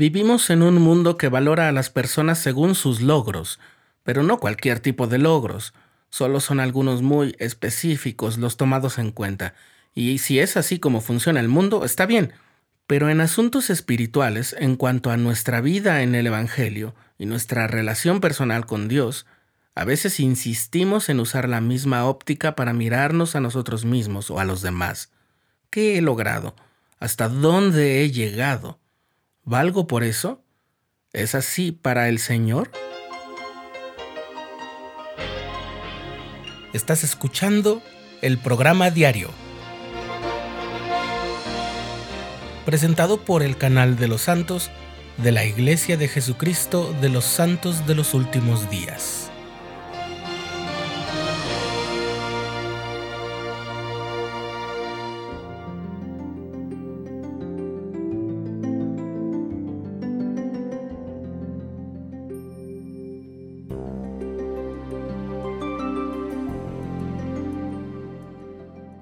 Vivimos en un mundo que valora a las personas según sus logros, pero no cualquier tipo de logros. Solo son algunos muy específicos los tomados en cuenta. Y si es así como funciona el mundo, está bien. Pero en asuntos espirituales, en cuanto a nuestra vida en el Evangelio y nuestra relación personal con Dios, a veces insistimos en usar la misma óptica para mirarnos a nosotros mismos o a los demás. ¿Qué he logrado? ¿Hasta dónde he llegado? ¿Valgo por eso? ¿Es así para el Señor? Estás escuchando el programa diario, presentado por el canal de los santos de la Iglesia de Jesucristo de los Santos de los Últimos Días.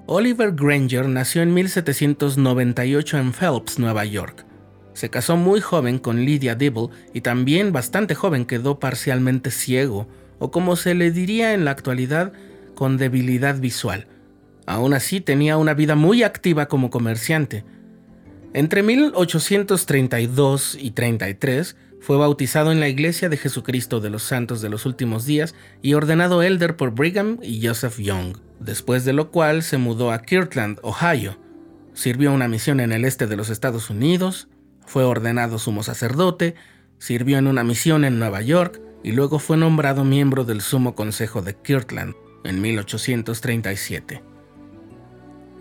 Oliver Granger nació en 1798 en Phelps, Nueva York. Se casó muy joven con Lydia Dibble y también bastante joven quedó parcialmente ciego, o como se le diría en la actualidad, con debilidad visual. Aún así tenía una vida muy activa como comerciante. Entre 1832 y 33 fue bautizado en la Iglesia de Jesucristo de los Santos de los Últimos Días y ordenado elder por Brigham y Joseph Young después de lo cual se mudó a Kirtland, Ohio. Sirvió una misión en el este de los Estados Unidos, fue ordenado sumo sacerdote, sirvió en una misión en Nueva York y luego fue nombrado miembro del Sumo Consejo de Kirtland en 1837.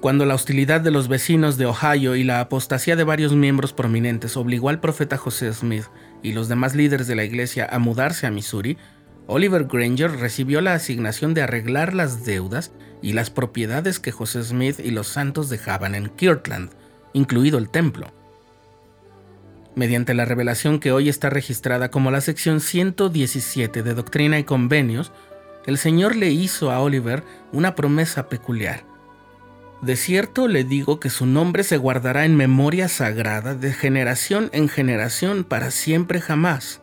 Cuando la hostilidad de los vecinos de Ohio y la apostasía de varios miembros prominentes obligó al profeta José Smith y los demás líderes de la iglesia a mudarse a Missouri, Oliver Granger recibió la asignación de arreglar las deudas y las propiedades que José Smith y los santos dejaban en Kirtland, incluido el templo. Mediante la revelación que hoy está registrada como la sección 117 de Doctrina y Convenios, el Señor le hizo a Oliver una promesa peculiar. De cierto le digo que su nombre se guardará en memoria sagrada de generación en generación para siempre jamás.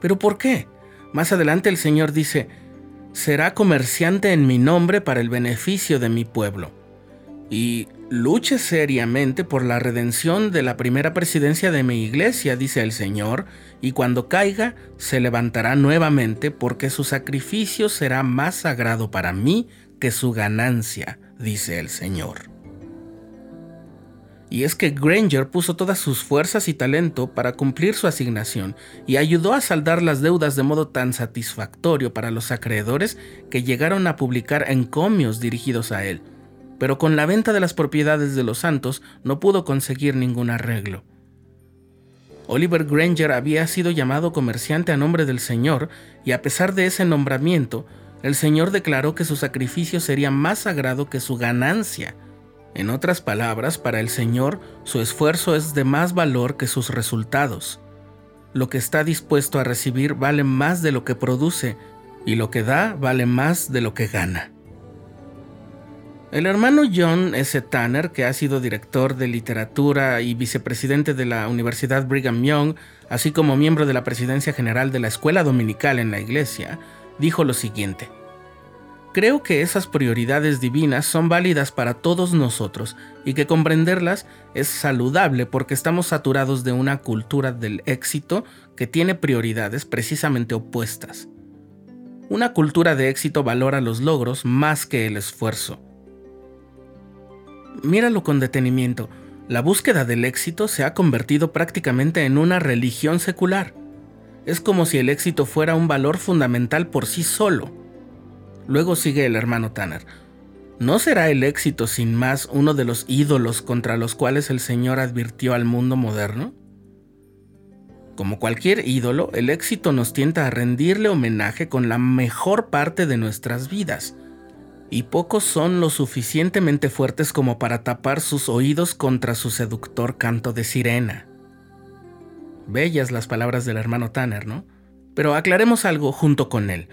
¿Pero por qué? Más adelante el Señor dice, será comerciante en mi nombre para el beneficio de mi pueblo. Y luche seriamente por la redención de la primera presidencia de mi iglesia, dice el Señor, y cuando caiga se levantará nuevamente porque su sacrificio será más sagrado para mí que su ganancia, dice el Señor. Y es que Granger puso todas sus fuerzas y talento para cumplir su asignación y ayudó a saldar las deudas de modo tan satisfactorio para los acreedores que llegaron a publicar encomios dirigidos a él. Pero con la venta de las propiedades de los santos no pudo conseguir ningún arreglo. Oliver Granger había sido llamado comerciante a nombre del Señor y a pesar de ese nombramiento, el Señor declaró que su sacrificio sería más sagrado que su ganancia en otras palabras, para el Señor, su esfuerzo es de más valor que sus resultados. Lo que está dispuesto a recibir vale más de lo que produce, y lo que da vale más de lo que gana. El hermano John S. Tanner, que ha sido director de literatura y vicepresidente de la Universidad Brigham Young, así como miembro de la presidencia general de la Escuela Dominical en la Iglesia, dijo lo siguiente. Creo que esas prioridades divinas son válidas para todos nosotros y que comprenderlas es saludable porque estamos saturados de una cultura del éxito que tiene prioridades precisamente opuestas. Una cultura de éxito valora los logros más que el esfuerzo. Míralo con detenimiento. La búsqueda del éxito se ha convertido prácticamente en una religión secular. Es como si el éxito fuera un valor fundamental por sí solo Luego sigue el hermano Tanner. ¿No será el éxito sin más uno de los ídolos contra los cuales el Señor advirtió al mundo moderno? Como cualquier ídolo, el éxito nos tienta a rendirle homenaje con la mejor parte de nuestras vidas, y pocos son lo suficientemente fuertes como para tapar sus oídos contra su seductor canto de sirena. Bellas las palabras del hermano Tanner, ¿no? Pero aclaremos algo junto con él.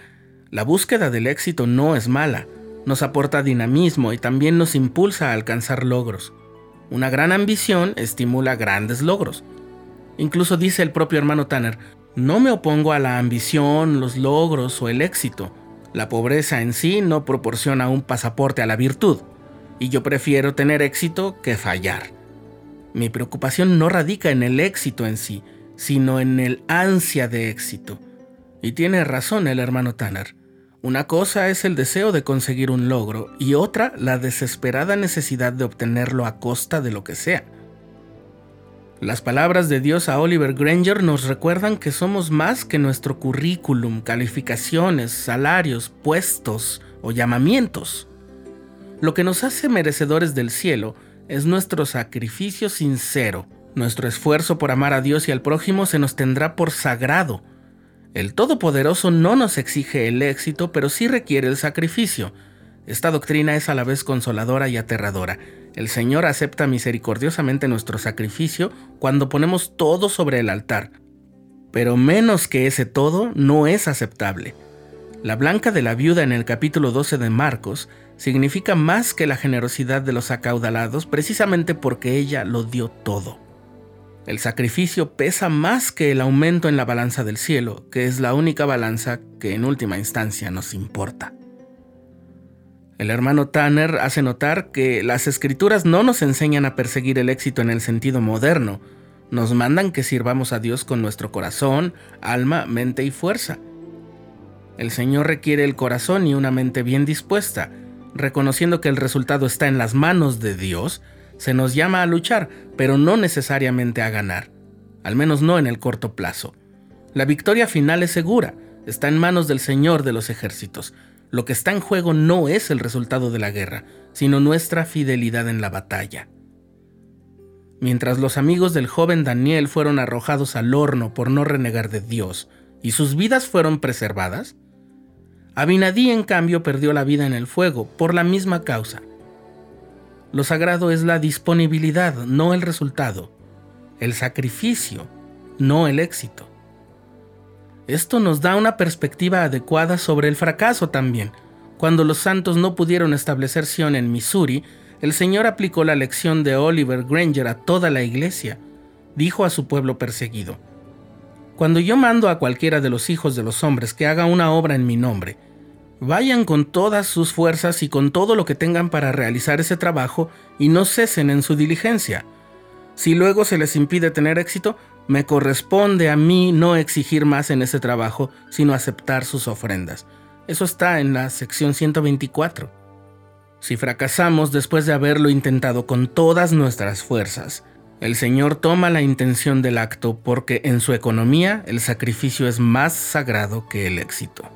La búsqueda del éxito no es mala, nos aporta dinamismo y también nos impulsa a alcanzar logros. Una gran ambición estimula grandes logros. Incluso dice el propio hermano Tanner, no me opongo a la ambición, los logros o el éxito. La pobreza en sí no proporciona un pasaporte a la virtud, y yo prefiero tener éxito que fallar. Mi preocupación no radica en el éxito en sí, sino en el ansia de éxito. Y tiene razón el hermano Tanner. Una cosa es el deseo de conseguir un logro y otra la desesperada necesidad de obtenerlo a costa de lo que sea. Las palabras de Dios a Oliver Granger nos recuerdan que somos más que nuestro currículum, calificaciones, salarios, puestos o llamamientos. Lo que nos hace merecedores del cielo es nuestro sacrificio sincero. Nuestro esfuerzo por amar a Dios y al prójimo se nos tendrá por sagrado. El Todopoderoso no nos exige el éxito, pero sí requiere el sacrificio. Esta doctrina es a la vez consoladora y aterradora. El Señor acepta misericordiosamente nuestro sacrificio cuando ponemos todo sobre el altar. Pero menos que ese todo no es aceptable. La blanca de la viuda en el capítulo 12 de Marcos significa más que la generosidad de los acaudalados precisamente porque ella lo dio todo. El sacrificio pesa más que el aumento en la balanza del cielo, que es la única balanza que en última instancia nos importa. El hermano Tanner hace notar que las escrituras no nos enseñan a perseguir el éxito en el sentido moderno, nos mandan que sirvamos a Dios con nuestro corazón, alma, mente y fuerza. El Señor requiere el corazón y una mente bien dispuesta, reconociendo que el resultado está en las manos de Dios, se nos llama a luchar, pero no necesariamente a ganar, al menos no en el corto plazo. La victoria final es segura, está en manos del Señor de los ejércitos, lo que está en juego no es el resultado de la guerra, sino nuestra fidelidad en la batalla. Mientras los amigos del joven Daniel fueron arrojados al horno por no renegar de Dios y sus vidas fueron preservadas, Abinadí en cambio perdió la vida en el fuego por la misma causa. Lo sagrado es la disponibilidad, no el resultado, el sacrificio, no el éxito. Esto nos da una perspectiva adecuada sobre el fracaso también. Cuando los santos no pudieron establecer Sion en Missouri, el Señor aplicó la lección de Oliver Granger a toda la iglesia. Dijo a su pueblo perseguido, Cuando yo mando a cualquiera de los hijos de los hombres que haga una obra en mi nombre, vayan con todas sus fuerzas y con todo lo que tengan para realizar ese trabajo y no cesen en su diligencia. Si luego se les impide tener éxito, me corresponde a mí no exigir más en ese trabajo, sino aceptar sus ofrendas. Eso está en la sección 124. Si fracasamos después de haberlo intentado con todas nuestras fuerzas, el Señor toma la intención del acto porque en su economía el sacrificio es más sagrado que el éxito.